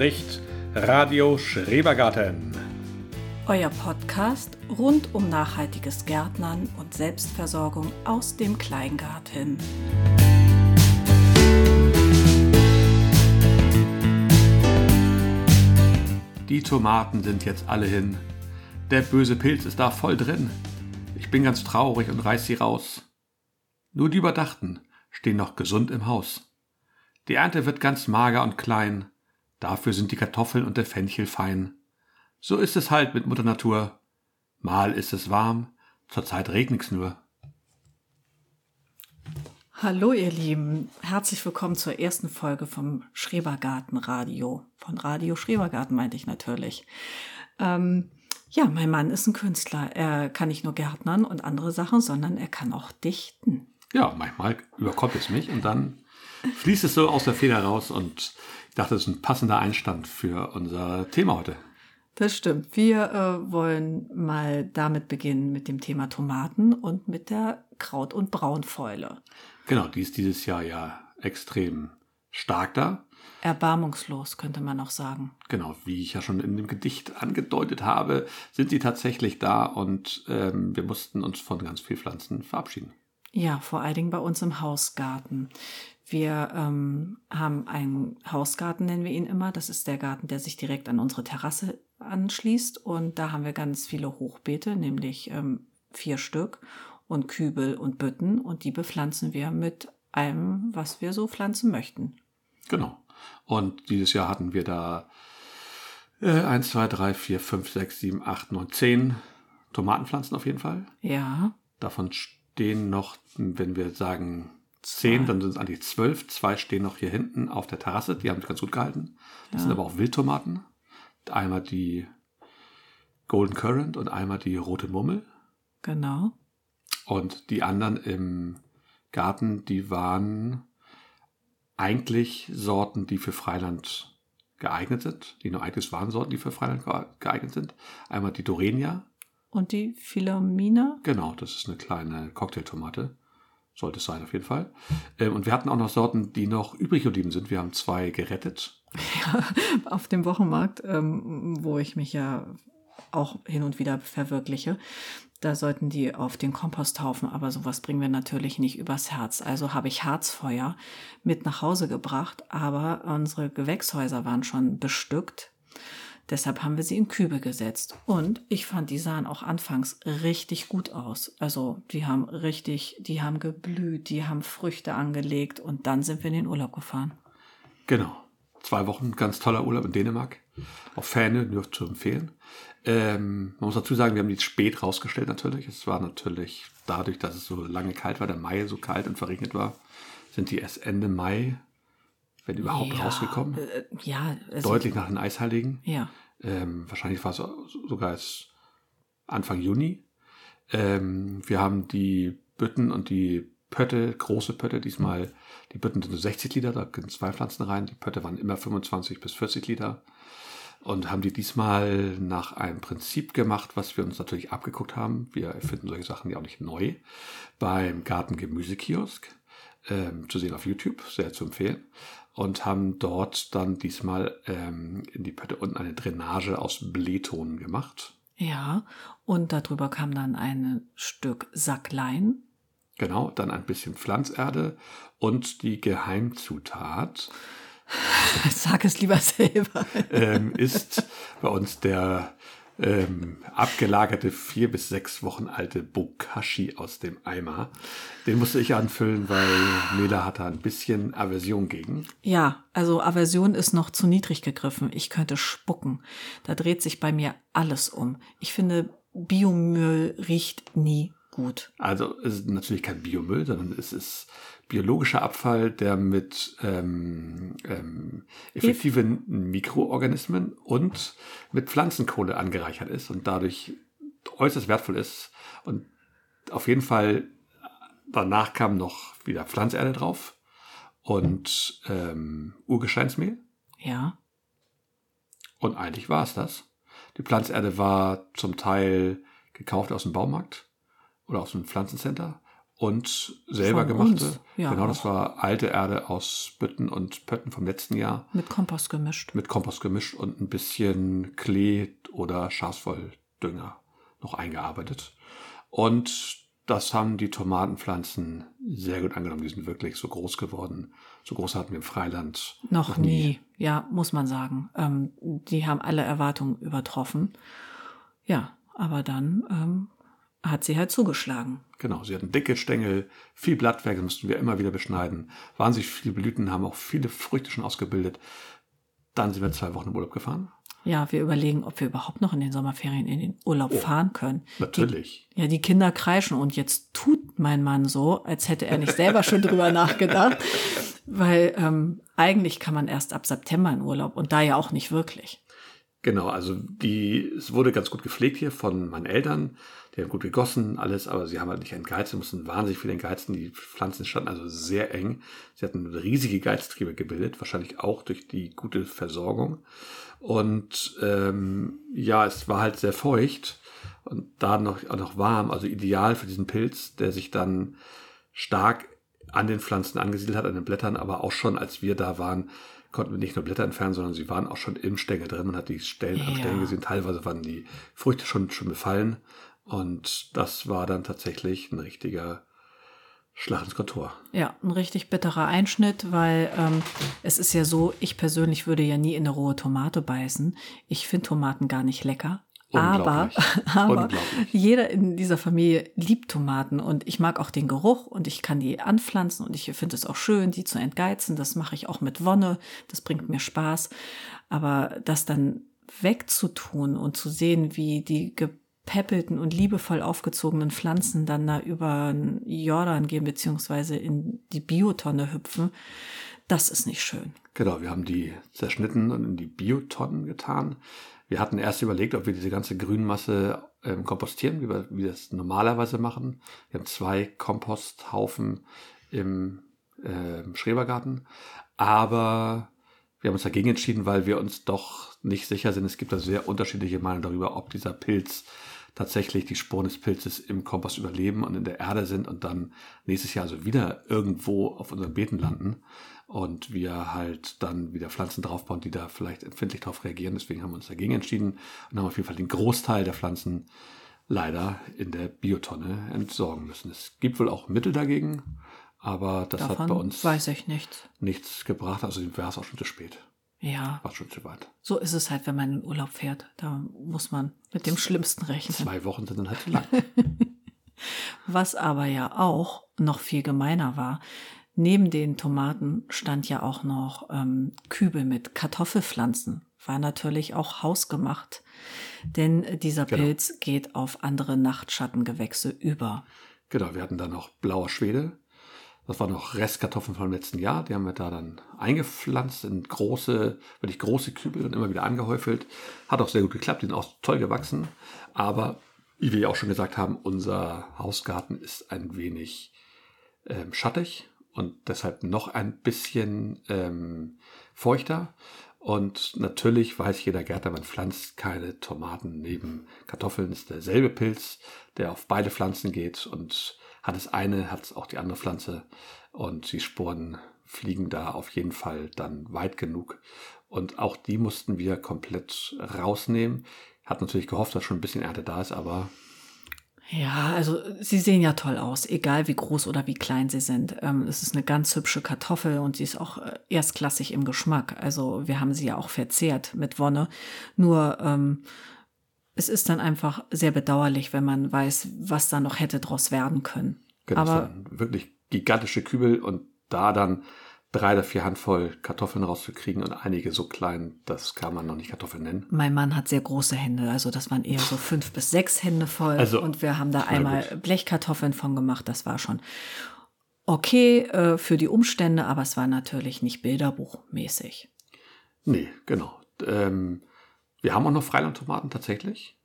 Spricht Radio Schrebergarten. Euer Podcast rund um nachhaltiges Gärtnern und Selbstversorgung aus dem Kleingarten. Die Tomaten sind jetzt alle hin. Der böse Pilz ist da voll drin. Ich bin ganz traurig und reiß sie raus. Nur die Überdachten stehen noch gesund im Haus. Die Ernte wird ganz mager und klein. Dafür sind die Kartoffeln und der Fenchel fein. So ist es halt mit Mutter Natur. Mal ist es warm, zurzeit regnet's nur. Hallo ihr Lieben, herzlich willkommen zur ersten Folge vom Schrebergarten Radio. Von Radio Schrebergarten meinte ich natürlich. Ähm, ja, mein Mann ist ein Künstler. Er kann nicht nur Gärtnern und andere Sachen, sondern er kann auch dichten. Ja, manchmal überkommt es mich und dann fließt es so aus der Feder raus und ich dachte, das ist ein passender Einstand für unser Thema heute. Das stimmt. Wir äh, wollen mal damit beginnen mit dem Thema Tomaten und mit der Kraut- und Braunfäule. Genau, die ist dieses Jahr ja extrem stark da. Erbarmungslos, könnte man auch sagen. Genau, wie ich ja schon in dem Gedicht angedeutet habe, sind die tatsächlich da und ähm, wir mussten uns von ganz vielen Pflanzen verabschieden. Ja, vor allen Dingen bei uns im Hausgarten. Wir ähm, haben einen Hausgarten, nennen wir ihn immer. Das ist der Garten, der sich direkt an unsere Terrasse anschließt. Und da haben wir ganz viele Hochbeete, nämlich ähm, vier Stück und Kübel und Bütten. Und die bepflanzen wir mit allem, was wir so pflanzen möchten. Genau. Und dieses Jahr hatten wir da äh, 1, 2, 3, 4, 5, 6, 7, 8, 9, 10 Tomatenpflanzen auf jeden Fall. Ja. Davon stehen noch, wenn wir sagen zehn, dann sind es eigentlich zwölf. Zwei stehen noch hier hinten auf der Terrasse, die haben sich ganz gut gehalten. Das ja. sind aber auch Wildtomaten. Einmal die Golden Currant und einmal die rote Mummel. Genau. Und die anderen im Garten, die waren eigentlich Sorten, die für Freiland geeignet sind. Die nur eigentlich waren Sorten, die für Freiland geeignet sind. Einmal die Dorenia. Und die Philomina? Genau, das ist eine kleine Cocktailtomate. Sollte es sein, auf jeden Fall. Ähm, und wir hatten auch noch Sorten, die noch übrig geblieben sind. Wir haben zwei gerettet. Ja, auf dem Wochenmarkt, ähm, wo ich mich ja auch hin und wieder verwirkliche. Da sollten die auf den Komposthaufen, aber sowas bringen wir natürlich nicht übers Herz. Also habe ich Harzfeuer mit nach Hause gebracht, aber unsere Gewächshäuser waren schon bestückt. Deshalb haben wir sie in Kübel gesetzt. Und ich fand, die sahen auch anfangs richtig gut aus. Also die haben richtig, die haben geblüht, die haben Früchte angelegt und dann sind wir in den Urlaub gefahren. Genau. Zwei Wochen, ganz toller Urlaub in Dänemark. Auf Fähne, nur zu empfehlen. Ähm, man muss dazu sagen, wir haben die spät rausgestellt natürlich. Es war natürlich dadurch, dass es so lange kalt war, der Mai so kalt und verregnet war, sind die erst Ende Mai, wenn überhaupt, ja, rausgekommen. Äh, ja. Also, Deutlich nach den Eisheiligen. Ja. Ähm, wahrscheinlich war es sogar erst Anfang Juni. Ähm, wir haben die Bütten und die Pötte, große Pötte, diesmal, die Bütten sind so 60 Liter, da können zwei Pflanzen rein. Die Pötte waren immer 25 bis 40 Liter und haben die diesmal nach einem Prinzip gemacht, was wir uns natürlich abgeguckt haben. Wir erfinden solche Sachen ja auch nicht neu. Beim Garten Gemüsekiosk, ähm, zu sehen auf YouTube, sehr zu empfehlen. Und haben dort dann diesmal ähm, in die Pötte unten eine Drainage aus Bleton gemacht. Ja, und darüber kam dann ein Stück Sacklein. Genau, dann ein bisschen Pflanzerde und die Geheimzutat Sag es lieber selber. ähm, ist bei uns der ähm, abgelagerte vier bis sechs Wochen alte Bokashi aus dem Eimer. Den musste ich anfüllen, weil Mela hat da ein bisschen Aversion gegen. Ja, also Aversion ist noch zu niedrig gegriffen. Ich könnte spucken. Da dreht sich bei mir alles um. Ich finde, Biomüll riecht nie gut. Also es ist natürlich kein Biomüll, sondern es ist biologischer Abfall, der mit ähm, ähm, effektiven Mikroorganismen und mit Pflanzenkohle angereichert ist und dadurch äußerst wertvoll ist. Und auf jeden Fall danach kam noch wieder Pflanzerde drauf und ähm, Urgesteinsmehl. Ja. Und eigentlich war es das. Die Pflanzerde war zum Teil gekauft aus dem Baumarkt oder aus dem Pflanzencenter und selber Von gemachte. ja, genau, das war alte Erde aus Bütten und Pötten vom letzten Jahr Mit Kompost gemischt. mit Kompost gemischt und ein bisschen Klee oder Schafswolldünger noch eingearbeitet. Und das haben die Tomatenpflanzen sehr gut angenommen. Die sind wirklich so groß geworden. So groß hatten wir im Freiland Noch, nie. Ja, muss man sagen. Ähm, die haben alle Erwartungen übertroffen. Ja, aber dann ähm, hat sie halt zugeschlagen. Genau, sie hatten dicke Stängel, viel Blattwerk, das mussten wir immer wieder beschneiden. Wahnsinnig viele Blüten, haben auch viele Früchte schon ausgebildet. Dann sind wir zwei Wochen im Urlaub gefahren. Ja, wir überlegen, ob wir überhaupt noch in den Sommerferien in den Urlaub fahren können. Natürlich. Ja, die Kinder kreischen und jetzt tut mein Mann so, als hätte er nicht selber schon drüber nachgedacht. Weil ähm, eigentlich kann man erst ab September in Urlaub und da ja auch nicht wirklich. Genau, also die, es wurde ganz gut gepflegt hier von meinen Eltern. Die haben gut gegossen, alles, aber sie haben halt nicht entgeizt. Sie mussten wahnsinnig viel entgeizen. Die Pflanzen standen also sehr eng. Sie hatten riesige Geiztriebe gebildet, wahrscheinlich auch durch die gute Versorgung. Und ähm, ja, es war halt sehr feucht und da noch, auch noch warm, also ideal für diesen Pilz, der sich dann stark an den Pflanzen angesiedelt hat, an den Blättern, aber auch schon, als wir da waren, konnten wir nicht nur Blätter entfernen, sondern sie waren auch schon im Stängel drin. Man hat die Stellen am Ja. Stängel gesehen. Teilweise waren die Früchte schon, schon befallen. Und das war dann tatsächlich ein richtiger Schlag ins Kontor. Ja, ein richtig bitterer Einschnitt, weil ähm, es ist ja so, ich persönlich würde ja nie in eine rohe Tomate beißen. Ich finde Tomaten gar nicht lecker. Aber, aber jeder in dieser Familie liebt Tomaten und ich mag auch den Geruch und ich kann die anpflanzen und ich finde es auch schön, die zu entgeizen. Das mache ich auch mit Wonne. Das bringt mir Spaß. Aber das dann wegzutun und zu sehen, wie die gepäppelten und liebevoll aufgezogenen Pflanzen dann da über den Jordan gehen, beziehungsweise in die Biotonne hüpfen, das ist nicht schön. Genau, wir haben die zerschnitten und in die Biotonnen getan. Wir hatten erst überlegt, ob wir diese ganze Grünmasse ähm, kompostieren, wie wir, wie wir das normalerweise machen. Wir haben zwei Komposthaufen im äh, Schrebergarten, aber wir haben uns dagegen entschieden, weil wir uns doch nicht sicher sind. Es gibt da sehr unterschiedliche Meinungen darüber, ob dieser Pilz tatsächlich die Spuren des Pilzes im Kompost überleben und in der Erde sind und dann nächstes Jahr also wieder irgendwo auf unseren Beeten landen und wir halt dann wieder Pflanzen draufbauen, die da vielleicht empfindlich darauf reagieren. Deswegen haben wir uns dagegen entschieden und haben auf jeden Fall den Großteil der Pflanzen leider in der Biotonne entsorgen müssen. Es gibt wohl auch Mittel dagegen, aber das hat bei Davon uns weiß ich nichts. nichts gebracht. Also wäre es auch schon zu spät. Ja, War schon zu weit. so ist es halt, wenn man in Urlaub fährt. Da muss man mit dem Schlimmsten rechnen. Zwei Wochen sind dann halt zu lang. Was aber ja auch noch viel gemeiner war, neben den Tomaten stand ja auch noch ähm, Kübel mit Kartoffelpflanzen. War natürlich auch hausgemacht, denn dieser Genau. Pilz geht auf andere Nachtschattengewächse über. Genau, wir hatten dann noch blauer Schwede. Das waren noch Restkartoffeln vom letzten Jahr. Die haben wir da dann eingepflanzt in große, wirklich große Kübel und immer wieder angehäufelt. Hat auch sehr gut geklappt. Die sind auch toll gewachsen. Aber wie wir ja auch schon gesagt haben, unser Hausgarten ist ein wenig ähm, schattig und deshalb noch ein bisschen ähm, feuchter. Und natürlich weiß jeder Gärtner, man pflanzt keine Tomaten neben Kartoffeln. Ist derselbe Pilz, der auf beide Pflanzen geht und hat es eine, hat es auch die andere Pflanze. Und die Sporen fliegen da auf jeden Fall dann weit genug. Und auch die mussten wir komplett rausnehmen. Hat natürlich gehofft, dass schon ein bisschen Ernte da ist, aber Ja, also sie sehen ja toll aus, egal wie groß oder wie klein sie sind. Ähm, es ist eine ganz hübsche Kartoffel und sie ist auch äh, erstklassig im Geschmack. Also wir haben sie ja auch verzehrt mit Wonne. Nur ähm, es ist dann einfach sehr bedauerlich, wenn man weiß, was da noch hätte draus werden können. Genau, Aber wirklich gigantische Kübel und da dann drei oder vier Handvoll Kartoffeln rauszukriegen und einige so klein, das kann man noch nicht Kartoffeln nennen. mein Mann hat sehr große Hände, also das waren eher so fünf bis sechs Hände voll. Also, und wir haben da einmal gut. Blechkartoffeln von gemacht. Das war schon okay äh, für die Umstände, aber es war natürlich nicht bilderbuchmäßig. Nee, genau. Ähm, wir haben auch noch Freilandtomaten tatsächlich.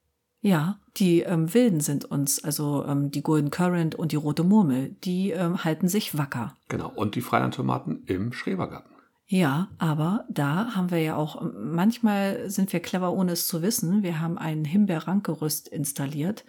Ja, die ähm, Wilden sind uns, also ähm, die Golden Currant und die Rote Murmel, die ähm, halten sich wacker. Genau. Und die Freilandtomaten im Schrebergarten. Ja, aber da haben wir ja auch, ähm, manchmal sind wir clever, ohne es zu wissen. Wir haben ein Himbeerrankgerüst installiert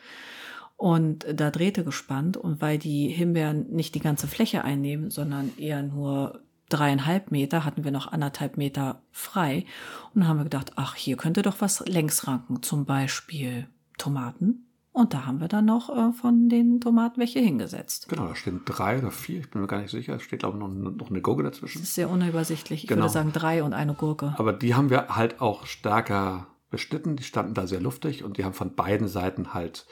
und da Drähte gespannt. Und weil die Himbeeren nicht die ganze Fläche einnehmen, sondern eher nur dreieinhalb Meter, hatten wir noch anderthalb Meter frei. Und dann haben wir gedacht, ach, hier könnte doch was längs ranken, zum Beispiel Tomaten. Und da haben wir dann noch äh, von den Tomaten welche hingesetzt. Genau, da stehen drei oder vier, ich bin mir gar nicht sicher. Es steht, glaube ich, noch, noch eine Gurke dazwischen. Das ist sehr unübersichtlich. Ich Genau. würde sagen drei und eine Gurke. Aber die haben wir halt auch stärker beschnitten. Die standen da sehr luftig und die haben von beiden Seiten halt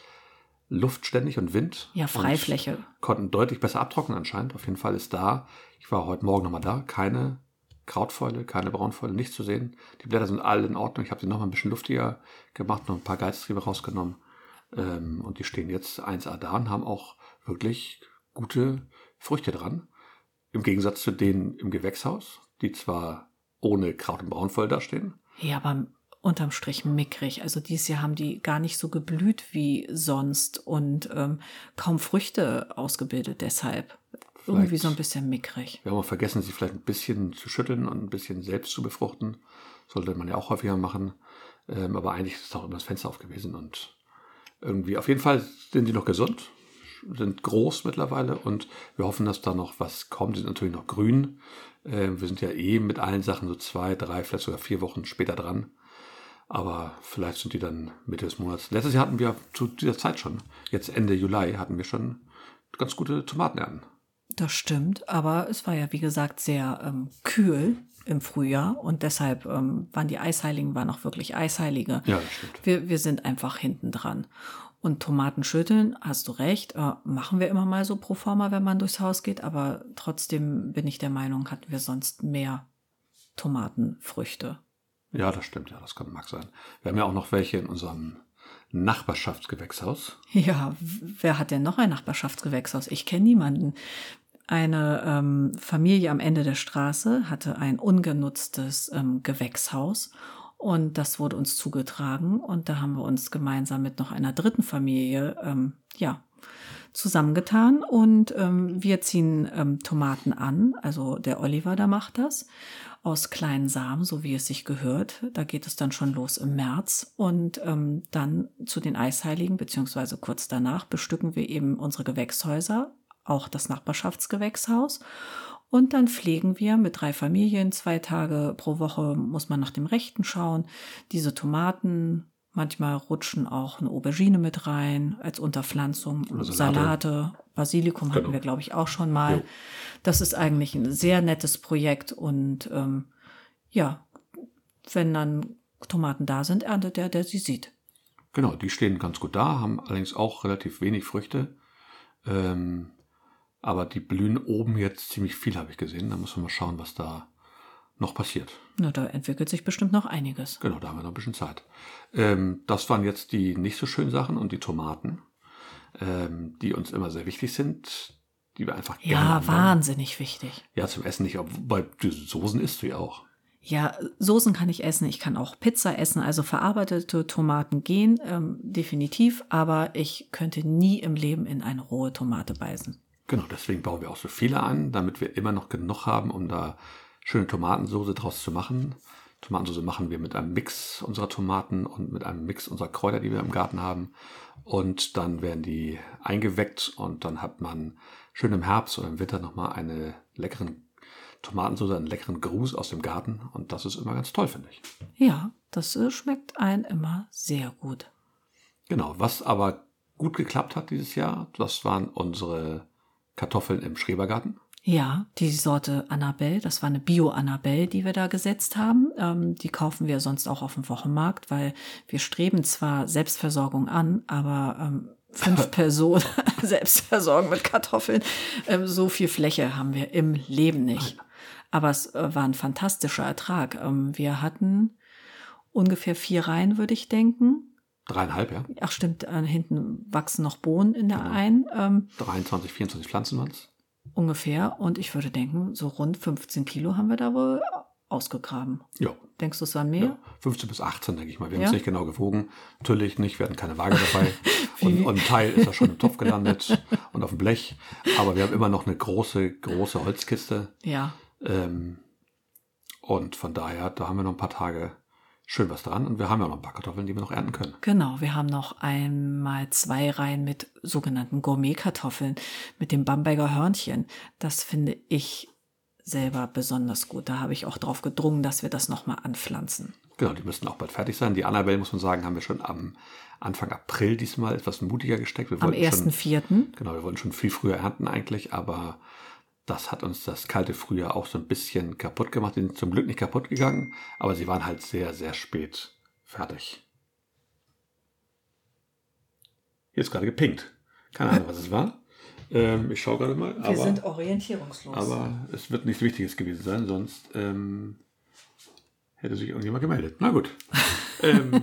Luft ständig und Wind. Ja, Freifläche. konnten deutlich besser abtrocknen anscheinend. Auf jeden Fall ist da, ich war heute Morgen nochmal da, keine Krautfäule, keine Braunfäule, nichts zu sehen. Die Blätter sind alle in Ordnung. Ich habe sie nochmal ein bisschen luftiger gemacht, noch ein paar Geiztriebe rausgenommen. Ähm, und die stehen jetzt 1A da und haben auch wirklich gute Früchte dran. Im Gegensatz zu denen im Gewächshaus, die zwar ohne Kraut und Braunfäule dastehen. Ja, aber unterm Strich mickrig. Also dieses Jahr haben die gar nicht so geblüht wie sonst und ähm, kaum Früchte ausgebildet deshalb. Irgendwie Vielleicht- so ein bisschen mickrig. Wir haben auch vergessen, sie vielleicht ein bisschen zu schütteln und ein bisschen selbst zu befruchten. Sollte man ja auch häufiger machen. Ähm, aber eigentlich ist auch immer das Fenster auf gewesen. Und irgendwie, auf jeden Fall sind die noch gesund, sind groß mittlerweile und wir hoffen, dass da noch was kommt. Die sind natürlich noch grün. Ähm, wir sind ja eh mit allen Sachen so zwei, drei, vielleicht sogar vier Wochen später dran. Aber vielleicht sind die dann Mitte des Monats. Letztes Jahr hatten wir zu dieser Zeit schon, jetzt Ende Juli, hatten wir schon ganz gute Tomatenernten. Das stimmt, aber es war ja wie gesagt sehr ähm, kühl im Frühjahr und deshalb ähm, waren die Eisheiligen waren auch wirklich Eisheilige. Ja, das stimmt. Wir, wir sind einfach hinten dran. Und Tomaten schütteln, hast du recht, äh, machen wir immer mal so pro forma, wenn man durchs Haus geht, aber trotzdem bin ich der Meinung, hatten wir sonst mehr Tomatenfrüchte. Ja, das stimmt, ja, das kann mag sein. Wir haben ja auch noch welche in unserem Nachbarschaftsgewächshaus. Ja, wer hat denn noch ein Nachbarschaftsgewächshaus? Ich kenne niemanden. Eine ähm, Familie am Ende der Straße hatte ein ungenutztes ähm, Gewächshaus und das wurde uns zugetragen und da haben wir uns gemeinsam mit noch einer dritten Familie ähm, ja zusammengetan und ähm, wir ziehen ähm, Tomaten an. Also der Oliver, da macht das aus kleinen Samen, so wie es sich gehört. Da geht es dann schon los im März und ähm, dann zu den Eisheiligen beziehungsweise kurz danach bestücken wir eben unsere Gewächshäuser, auch das Nachbarschaftsgewächshaus. Und dann pflegen wir mit drei Familien, zwei Tage pro Woche muss man nach dem Rechten schauen, diese Tomaten. Manchmal rutschen auch eine Aubergine mit rein als Unterpflanzung, Salate. Salate, Basilikum hatten Genau. wir, glaube ich, auch schon mal. Jo. Das ist eigentlich ein sehr nettes Projekt und ähm, ja, wenn dann Tomaten da sind, erntet der, der sie sieht. Genau, die stehen ganz gut da, haben allerdings auch relativ wenig Früchte. Ähm, aber die blühen oben jetzt ziemlich viel, habe ich gesehen. Da muss man mal schauen, was da noch passiert. Na, da entwickelt sich bestimmt noch einiges. Genau, da haben wir noch ein bisschen Zeit. Ähm, das waren jetzt die nicht so schönen Sachen und die Tomaten, ähm, die uns immer sehr wichtig sind, die wir einfach gerne Ja, wahnsinnig wichtig. Ja, zum Essen nicht, aber bei die Soßen isst du ja auch. Ja, Soßen kann ich essen, ich kann auch Pizza essen, also verarbeitete Tomaten gehen, ähm, definitiv, aber ich könnte nie im Leben in eine rohe Tomate beißen. Genau, deswegen bauen wir auch so viele an, damit wir immer noch genug haben, um da schöne Tomatensoße draus zu machen. Tomatensoße machen wir mit einem Mix unserer Tomaten und mit einem Mix unserer Kräuter, die wir im Garten haben. Und dann werden die eingeweckt und dann hat man schön im Herbst oder im Winter nochmal eine leckeren Tomatensoße, einen leckeren Gruß aus dem Garten. Und das ist immer ganz toll, finde ich. Ja, das äh, schmeckt ein immer sehr gut. Genau, was aber gut geklappt hat dieses Jahr, das waren unsere Kartoffeln im Schrebergarten. Ja, die Sorte Annabelle, das war eine Bio-Annabelle, die wir da gesetzt haben. Ähm, die kaufen wir sonst auch auf dem Wochenmarkt, weil wir streben zwar Selbstversorgung an, aber ähm, fünf Personen Selbstversorgung mit Kartoffeln, ähm, so viel Fläche haben wir im Leben nicht. Aber es äh, war ein fantastischer Ertrag. Ähm, wir hatten ungefähr vier Reihen, würde ich denken. Dreieinhalb, ja. Ach stimmt, äh, hinten wachsen noch Bohnen in der einen. Ähm, 23, 24 Pflanzen waren es. ungefähr. Und ich würde denken, so rund 15 Kilo haben wir da wohl ausgegraben. Ja, Denkst du, es waren mehr? ja. 15 bis 18, denke ich mal. Wir haben Ja? es nicht genau gewogen. Natürlich nicht, wir hatten keine Waage dabei. und, und ein Teil ist ja schon im Topf gelandet und auf dem Blech. Aber wir haben immer noch eine große, große Holzkiste. Ja. Ähm, und von daher, da haben wir noch ein paar Tage schön was dran. Und wir haben ja noch ein paar Kartoffeln, die wir noch ernten können. Genau, wir haben noch einmal zwei Reihen mit sogenannten Gourmet-Kartoffeln, mit dem Bamberger Hörnchen. Das finde ich selber besonders gut. Da habe ich auch drauf gedrungen, dass wir das nochmal anpflanzen. Genau, die müssten auch bald fertig sein. Die Annabelle, muss man sagen, haben wir schon am Anfang April diesmal etwas mutiger gesteckt. Wir Am wollten schon- 1.4. Genau, wir wollten schon viel früher ernten eigentlich, aber das hat uns das kalte Frühjahr auch so ein bisschen kaputt gemacht. Die sind zum Glück nicht kaputt gegangen, aber sie waren halt sehr, sehr spät fertig. Hier ist gerade gepinkt. Keine Ahnung, was es war. Ähm, ich schaue gerade mal. aber, orientierungslos. aber es wird nichts Wichtiges gewesen sein, sonst ähm, hätte sich irgendjemand gemeldet. Na gut. ähm,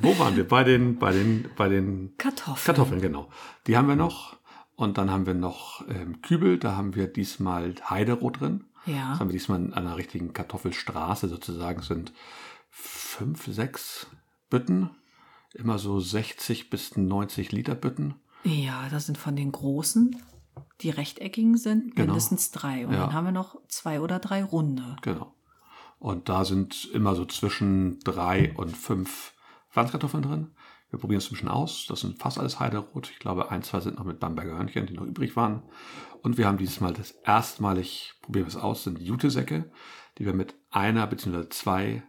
wo waren wir? Bei den, bei den, bei den Kartoffeln. Kartoffeln, genau. Die haben wir noch. Und dann haben wir noch ähm, Kübel. Da haben wir diesmal Heiderot drin. Ja. Das haben wir diesmal an einer richtigen Kartoffelstraße sozusagen. Es sind fünf, sechs Bütten. Immer so 60 bis 90 Liter Bütten. Ja, das sind von den großen, die rechteckigen sind, Genau. mindestens drei. Und Ja. dann haben wir noch zwei oder drei runde. Genau. Und da sind immer so zwischen drei und fünf Pflanzkartoffeln drin. Wir probieren es bisschen aus. Das sind fast alles Heiderot. Ich glaube, ein, zwei sind noch mit Bamberger Hörnchen, die noch übrig waren. Und wir haben dieses Mal das erstmalig, probieren wir es aus, sind Jutesäcke, die wir mit einer bzw. zwei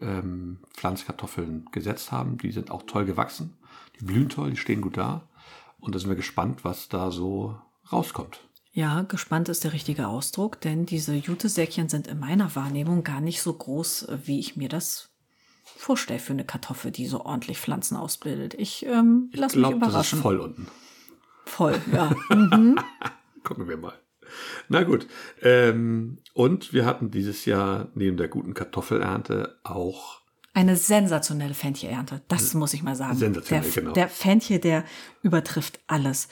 ähm, Pflanzkartoffeln gesetzt haben. Die sind auch toll gewachsen. Die blühen toll, die stehen gut da. Und da sind wir gespannt, was da so rauskommt. Ja, gespannt ist der richtige Ausdruck, denn diese Jutesäckchen sind in meiner Wahrnehmung gar nicht so groß, wie ich mir das vorstelle für eine Kartoffel, die so ordentlich Pflanzen ausbildet. Ich ähm, Ich lass mich glaube, das ist überraschen. voll unten. Voll, ja. Mhm. Gucken wir mal. Na gut. Ähm, und wir hatten dieses Jahr neben der guten Kartoffelernte auch Eine sensationelle Fenchelernte, das muss ich mal sagen. Sensationell, der, genau. Der Fenchel, der übertrifft alles.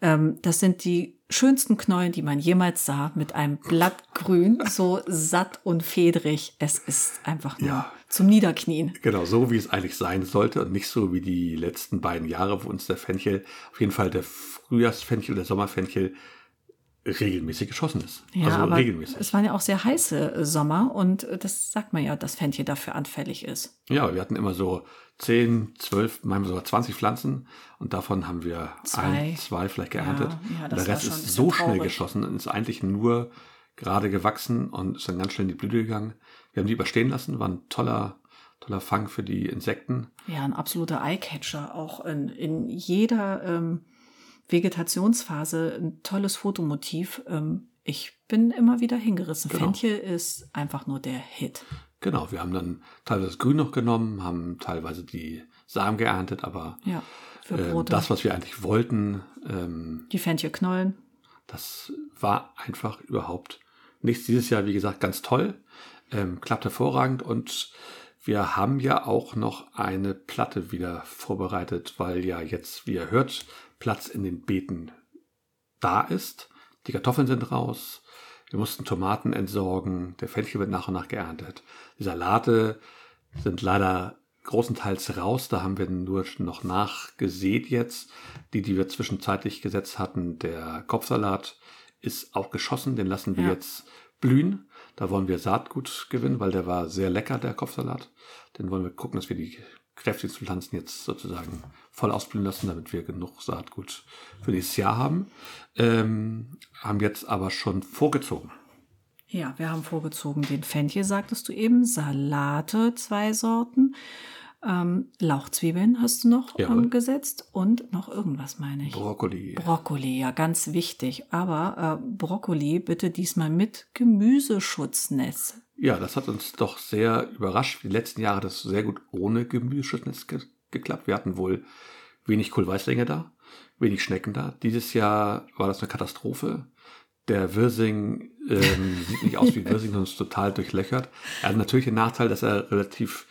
Ähm, das sind die schönsten Knollen, die man jemals sah, mit einem Blattgrün, so satt und fedrig. Es ist einfach nur Ja. zum Niederknien. genau so, wie es eigentlich sein sollte und nicht so wie die letzten beiden Jahre, wo uns der Fenchel, auf jeden Fall der Frühjahrsfenchel, der Sommerfenchel regelmäßig geschossen ist. Ja, also aber regelmäßig. es waren ja auch sehr heiße äh, Sommer und äh, das sagt man ja, dass Fenchel dafür anfällig ist. Ja, wir hatten immer so 10, 12, manchmal sogar 20 Pflanzen und davon haben wir Zwei. ein, zwei vielleicht geerntet. ja, das der Rest ist so schnell traurig. geschossen und ist eigentlich nur gerade gewachsen und ist dann ganz schnell in die Blüte gegangen. Wir haben die überstehen lassen, war ein toller, toller Fang für die Insekten. Ja, ein absoluter Eyecatcher, auch in, in jeder ähm, Vegetationsphase ein tolles Fotomotiv. Ähm, ich bin immer wieder hingerissen. Genau. Fenchel ist einfach nur der Hit. Genau, wir haben dann teilweise das Grün noch genommen, haben teilweise die Samen geerntet, aber Ja, Brote. das, was wir eigentlich wollten, ähm, die Fenchelknollen. Das war einfach überhaupt nichts. Dieses Jahr, wie gesagt, ganz toll. Ähm, klappt hervorragend und wir haben ja auch noch eine Platte wieder vorbereitet, weil ja jetzt, wie ihr hört, Platz in den Beeten da ist. Die Kartoffeln sind raus. Wir mussten Tomaten entsorgen. Der Fenchel wird nach und nach geerntet. Die Salate sind leider großenteils raus. Da haben wir nur noch nachgesät jetzt. Die, die wir zwischenzeitlich gesetzt hatten, der Kopfsalat ist auch geschossen. Den lassen wir Ja. jetzt blühen. Da wollen wir Saatgut gewinnen, weil der war sehr lecker, der Kopfsalat. Den wollen wir gucken, dass wir die kräftigsten Pflanzen jetzt sozusagen voll ausblühen lassen, damit wir genug Saatgut für nächstes Jahr haben. Ähm, haben jetzt aber schon vorgezogen. Ja, wir haben vorgezogen den Fenchel, sagtest du eben. Salate, zwei Sorten. Ähm, Lauchzwiebeln hast du noch Jawohl. ähm, gesetzt. Und noch irgendwas, meine ich. Brokkoli. Brokkoli, ja, ganz wichtig. Aber äh, Brokkoli bitte diesmal mit Gemüseschutznetz. Ja, das hat uns doch sehr überrascht. Die letzten Jahre hat das sehr gut ohne Gemüseschutznetz ge geklappt. Wir hatten wohl wenig Kohlweißlinge da, wenig Schnecken da. Dieses Jahr war das eine Katastrophe. Der Wirsing ähm, sieht nicht aus wie Wirsing, sondern ist total durchlöchert. Er hat natürlich den Nachteil, dass er relativ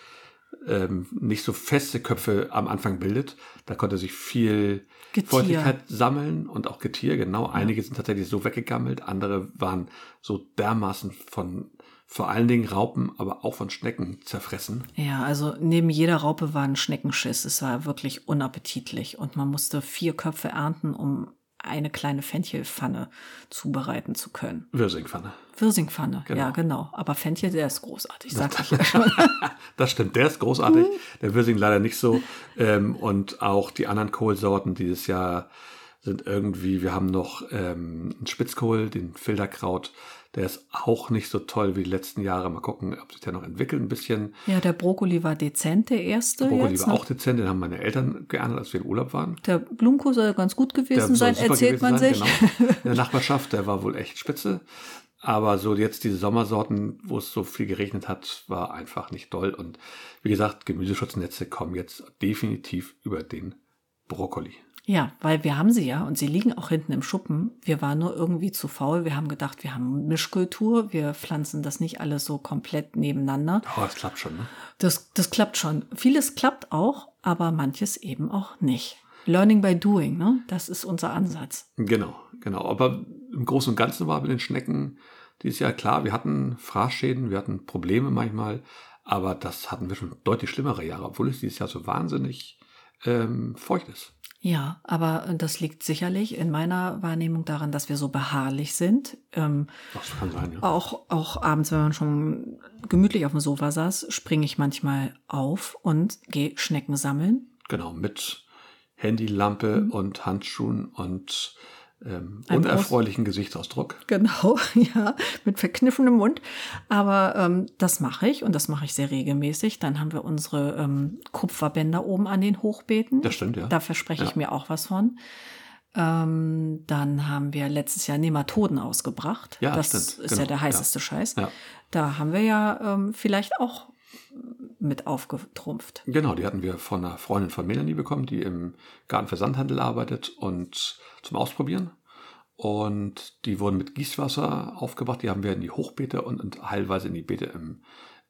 ähm, nicht so feste Köpfe am Anfang bildet. Da konnte sich viel Getier. Feuchtigkeit sammeln und auch Getier, genau. Einige sind tatsächlich so weggegammelt, andere waren so dermaßen von vor allen Dingen Raupen, aber auch von Schnecken zerfressen. Ja, also neben jeder Raupe war ein Schneckenschiss. Es war wirklich unappetitlich und man musste vier Köpfe ernten, um eine kleine Fenchelpfanne zubereiten zu können. Wirsingpfanne. Wirsingpfanne, Genau. ja, genau. Aber Fenchel, der ist großartig, sag ich ja schon. Das stimmt, der ist großartig. Mhm. Der Wirsing leider nicht so. Ähm, und auch die anderen Kohlsorten dieses Jahr sind irgendwie, wir haben noch ähm, einen Spitzkohl, den Filterkraut. Der ist auch nicht so toll wie die letzten Jahre. Mal gucken, ob sich der noch entwickelt ein bisschen. Ja, der Brokkoli war dezent, der erste Brokkoli jetzt. war auch dezent, den haben meine Eltern geerntet, als wir im Urlaub waren. Der Blumenkohl soll ganz gut Der gewesen sein, erzählt gewesen man sein, sich. Genau. In der Nachbarschaft, der war wohl echt spitze. Aber so jetzt diese Sommersorten, wo es so viel geregnet hat, war einfach nicht toll. Und wie gesagt, Gemüseschutznetze kommen jetzt definitiv über den Brokkoli. Ja, weil wir haben sie ja und sie liegen auch hinten im Schuppen. Wir waren nur irgendwie zu faul. Wir haben gedacht, wir haben Mischkultur. Wir pflanzen das nicht alles so komplett nebeneinander. Oh, das klappt schon, ne? Das, das klappt schon. Vieles klappt auch, aber manches eben auch nicht. Learning by doing, ne? Das ist unser Ansatz. Genau, genau. Aber im Großen und Ganzen war mit den Schnecken dieses Jahr klar, wir hatten Fraßschäden, wir hatten Probleme manchmal, aber das hatten wir schon deutlich schlimmere Jahre, obwohl es dieses Jahr so wahnsinnig ähm, feucht ist. Ja, aber äh, das liegt sicherlich in meiner Wahrnehmung daran, dass wir so beharrlich sind. Ähm, Das kann sein, ja. auch, auch abends, wenn man schon gemütlich auf dem Sofa saß, springe ich manchmal auf und gehe Schnecken sammeln. Genau, mit Handylampe und Handschuhen und ähm, unerfreulichen Gesichtsausdruck. Genau, ja, mit verkniffenem Mund. Aber ähm, das mache ich und das mache ich sehr regelmäßig. Dann haben wir unsere ähm, Kupferbänder oben an den Hochbeeten. Das stimmt, ja. Da verspreche ich Ja. mir auch was von. Ähm, dann haben wir letztes Jahr Nematoden ausgebracht. Ja, das stimmt, ist genau, ja der ja. heißeste Scheiß. Ja. Da haben wir ja ähm, vielleicht auch mit aufgetrumpft. Genau, die hatten wir von einer Freundin von Melanie bekommen, die im Gartenversandhandel arbeitet und zum Ausprobieren. Und die wurden mit Gießwasser aufgebracht. Die haben wir in die Hochbeete und, und teilweise in die Beete im,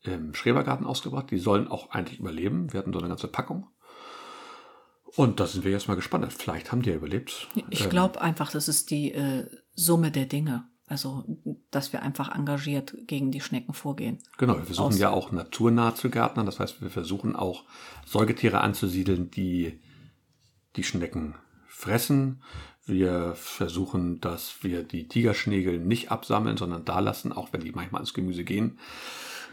im Schrebergarten ausgebracht. Die sollen auch eigentlich überleben. Wir hatten so eine ganze Packung. Und da sind wir jetzt mal gespannt. Vielleicht haben die ja überlebt. Ich Ähm, glaube einfach, das ist die äh, Summe der Dinge. Also, dass wir einfach engagiert gegen die Schnecken vorgehen. Genau, wir versuchen aus- ja auch naturnah zu gärtnern. Das heißt, wir versuchen auch Säugetiere anzusiedeln, die die Schnecken fressen. Wir versuchen, dass wir die Tigerschnägel nicht absammeln, sondern da lassen, auch wenn die manchmal ins Gemüse gehen.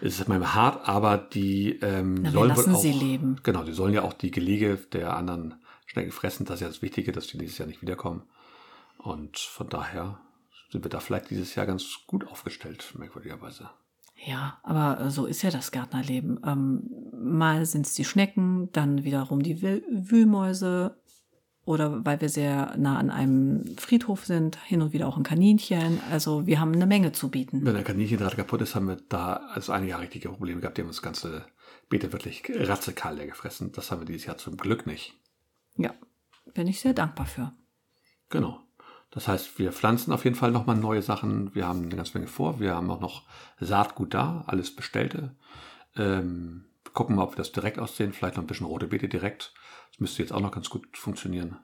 Es ist manchmal hart, aber die ähm, Na, sollen lassen auch, sie leben. Genau, die sollen ja auch die Gelege der anderen Schnecken fressen. Das ist ja das Wichtige, dass die dieses Jahr nicht wiederkommen. Und von daher sind wir da vielleicht dieses Jahr ganz gut aufgestellt, merkwürdigerweise. Ja, aber äh, so ist ja das Gärtnerleben. Ähm, mal sind es die Schnecken, dann wiederum die Wühl Wühlmäuse oder weil wir sehr nah an einem Friedhof sind, hin und wieder auch ein Kaninchen. Also wir haben eine Menge zu bieten. Wenn der Kaninchendraht kaputt ist, haben wir da also einige Jahre richtige Probleme gehabt. Die haben uns das ganze Beete wirklich ratzekal leer gefressen. Das haben wir dieses Jahr zum Glück nicht. Ja, bin ich sehr dankbar für. Genau. Das heißt, wir pflanzen auf jeden Fall nochmal neue Sachen. Wir haben eine ganze Menge vor. Wir haben auch noch Saatgut da, alles Bestellte. Ähm, gucken mal, ob wir das direkt aussehen. Vielleicht noch ein bisschen rote Beete direkt. Das müsste jetzt auch noch ganz gut funktionieren.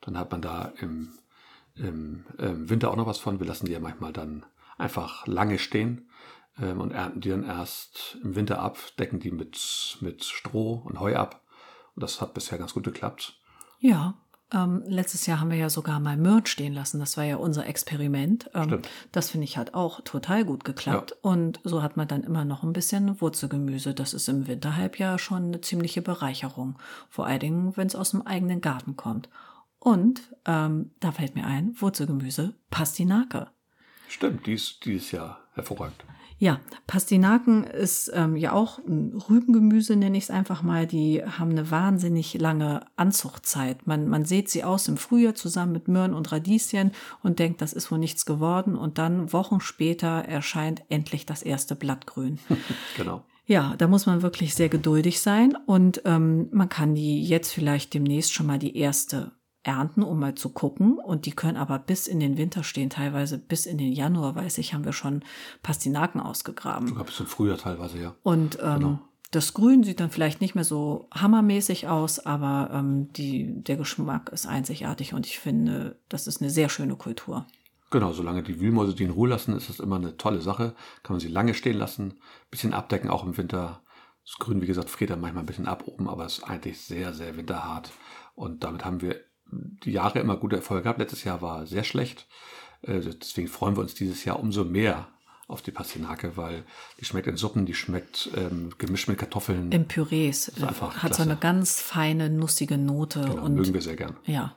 Dann hat man da im, im, im Winter auch noch was von. Wir lassen die ja manchmal dann einfach lange stehen ähm, und ernten die dann erst im Winter ab, decken die mit, mit Stroh und Heu ab. Und das hat bisher ganz gut geklappt. Ja, ähm, letztes Jahr haben wir ja sogar mal Möhren stehen lassen. Das war ja unser Experiment. Ähm, das finde ich hat auch total gut geklappt. Und so hat man dann immer noch ein bisschen Wurzelgemüse. Das ist im Winterhalbjahr schon eine ziemliche Bereicherung. Vor allen Dingen, wenn es aus dem eigenen Garten kommt. Und ähm, da fällt mir ein, Wurzelgemüse, Pastinake. Stimmt, dies, dieses Jahr hervorragend. Ja, Pastinaken ist ähm, ja auch ein Rübengemüse, nenne ich es einfach mal. Die haben eine wahnsinnig lange Anzuchtzeit. Man, man sieht sie aus im Frühjahr zusammen mit Möhren und Radieschen und denkt, das ist wohl nichts geworden. Und dann Wochen später erscheint endlich das erste Blattgrün. Genau. Ja, da muss man wirklich sehr geduldig sein und ähm, man kann die jetzt vielleicht demnächst schon mal die erste ernten, um mal zu gucken. Und die können aber bis in den Winter stehen, teilweise bis in den Januar, weiß ich, haben wir schon Pastinaken ausgegraben. Sogar bis zum Frühjahr teilweise, ja. Und ähm, Genau. das Grün sieht dann vielleicht nicht mehr so hammermäßig aus, aber ähm, die, der Geschmack ist einzigartig und ich finde, das ist eine sehr schöne Kultur. Genau, solange die Wühlmäuse die in Ruhe lassen, ist das immer eine tolle Sache. Kann man sie lange stehen lassen, bisschen abdecken, auch im Winter. Das Grün, wie gesagt, friert dann manchmal ein bisschen ab oben, aber ist eigentlich sehr, sehr winterhart. Und damit haben wir die Jahre immer gute Erfolge gehabt. Letztes Jahr war sehr schlecht. Äh, deswegen freuen wir uns dieses Jahr umso mehr auf die Pastinake, weil die schmeckt in Suppen, die schmeckt ähm, gemischt mit Kartoffeln. Im Pürees. einfach Hat so klasse. eine ganz feine, nussige Note. Genau, und mögen wir sehr gern. ja.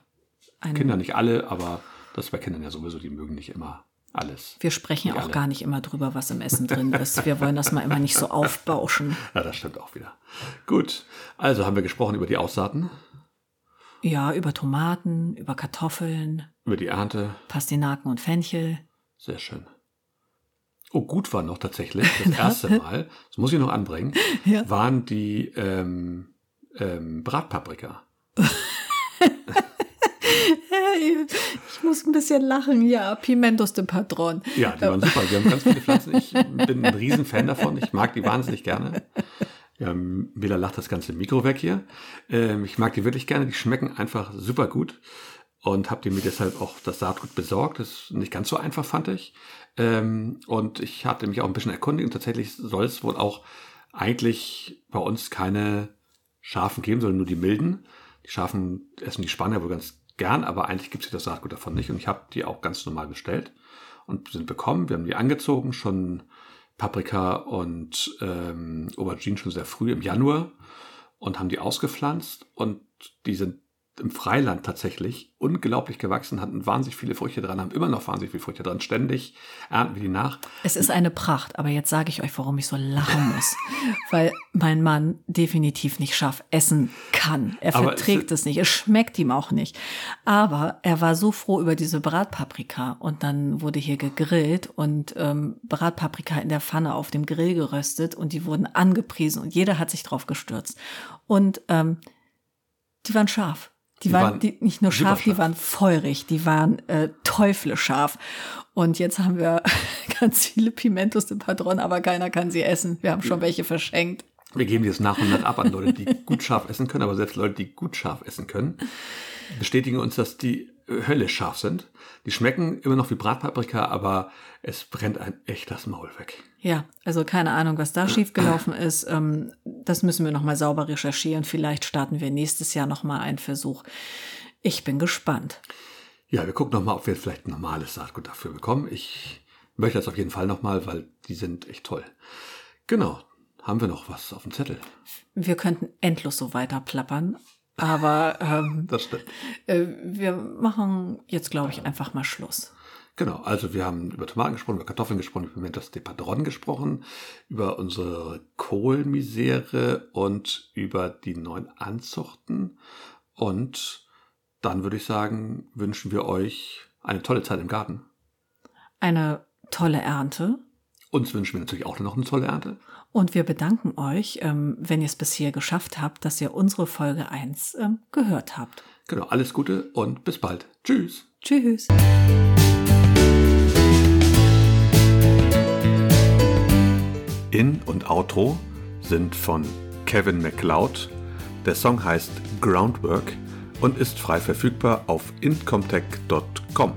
Kinder nicht alle, aber das ist bei Kindern ja sowieso, die mögen nicht immer alles. wir sprechen Nicht auch alle. gar nicht immer drüber, was im Essen drin ist. Wir wollen das mal immer nicht so aufbauschen. Ja, das stimmt auch wieder. Gut, also haben wir gesprochen über die Aussaaten, Ja, über Tomaten, über Kartoffeln, über die Ernte. Pastinaken und Fenchel. Sehr schön. Oh, gut war noch tatsächlich, das erste Mal, das muss ich noch anbringen, Ja. waren die ähm, ähm, Bratpaprika. Ich muss ein bisschen lachen, ja. Pimentos de Patron. Ja, die waren super. Wir haben ganz viele Pflanzen. Ich bin ein Riesenfan davon. Ich mag die wahnsinnig gerne. Ja, Mila lacht das ganze Mikro weg hier. Ähm, ich mag die wirklich gerne. Die schmecken einfach super gut. Und habe die mir deshalb auch das Saatgut besorgt. Das ist nicht ganz so einfach, fand ich. Ähm, und ich hatte mich auch ein bisschen erkundigt. Und tatsächlich soll es wohl auch eigentlich bei uns keine Schafen geben, sondern nur die milden. Die Schafen essen die Spanier wohl ganz gern, aber eigentlich gibt es das Saatgut davon nicht. Und ich habe die auch ganz normal bestellt und sind bekommen. Wir haben die angezogen, schon Paprika und ähm, Aubergine schon sehr früh im Januar und haben die ausgepflanzt und die sind im Freiland tatsächlich unglaublich gewachsen, hatten wahnsinnig viele Früchte dran, haben immer noch wahnsinnig viele Früchte dran. Ständig ernten wir die nach. Es ist eine Pracht, aber jetzt sage ich euch, warum ich so lachen muss. Weil mein Mann definitiv nicht scharf essen kann. Er Aber verträgt es- es nicht. Es schmeckt ihm auch nicht. Aber er war so froh über diese Bratpaprika. Und dann wurde hier gegrillt und ähm, Bratpaprika in der Pfanne auf dem Grill geröstet und die wurden angepriesen und jeder hat sich drauf gestürzt. Und ähm, die waren scharf. Die, Die waren, waren die, nicht nur scharf, die waren feurig, die waren äh, teuflischarf. Und jetzt haben wir ganz viele Pimentos de Padron, aber keiner kann sie essen. Wir haben schon welche verschenkt. Wir geben die jetzt nach und nach ab an Leute, die gut scharf essen können, aber selbst Leute, die gut scharf essen können, bestätigen uns, dass die Hölle scharf sind. Die schmecken immer noch wie Bratpaprika, aber es brennt ein echt das Maul weg. Ja, also keine Ahnung, was da schiefgelaufen ist. Ähm, das müssen wir nochmal sauber recherchieren. Vielleicht starten wir nächstes Jahr nochmal einen Versuch. Ich bin gespannt. Ja, wir gucken nochmal, ob wir vielleicht ein normales Saatgut dafür bekommen. Ich möchte das auf jeden Fall nochmal, weil die sind echt toll. Genau. Haben wir noch was auf dem Zettel? Wir könnten endlos so weiter plappern. Aber ähm, Das stimmt. äh, wir machen jetzt, glaube ich, einfach mal Schluss. Genau, also wir haben über Tomaten gesprochen, über Kartoffeln gesprochen, über Pimentos de Padron gesprochen, über unsere Kohlmisere und über die neuen Anzuchten. Und dann würde ich sagen, wünschen wir euch eine tolle Zeit im Garten. Eine tolle Ernte. Uns wünschen wir natürlich auch noch eine tolle Ernte. Und wir bedanken euch, ähm, wenn ihr es bis hier geschafft habt, dass ihr unsere Folge 1 ähm, gehört habt. Genau, alles Gute und bis bald. Tschüss. Tschüss. In- und Outro sind von Kevin MacLeod. Der Song heißt Groundwork und ist frei verfügbar auf incomtech.com.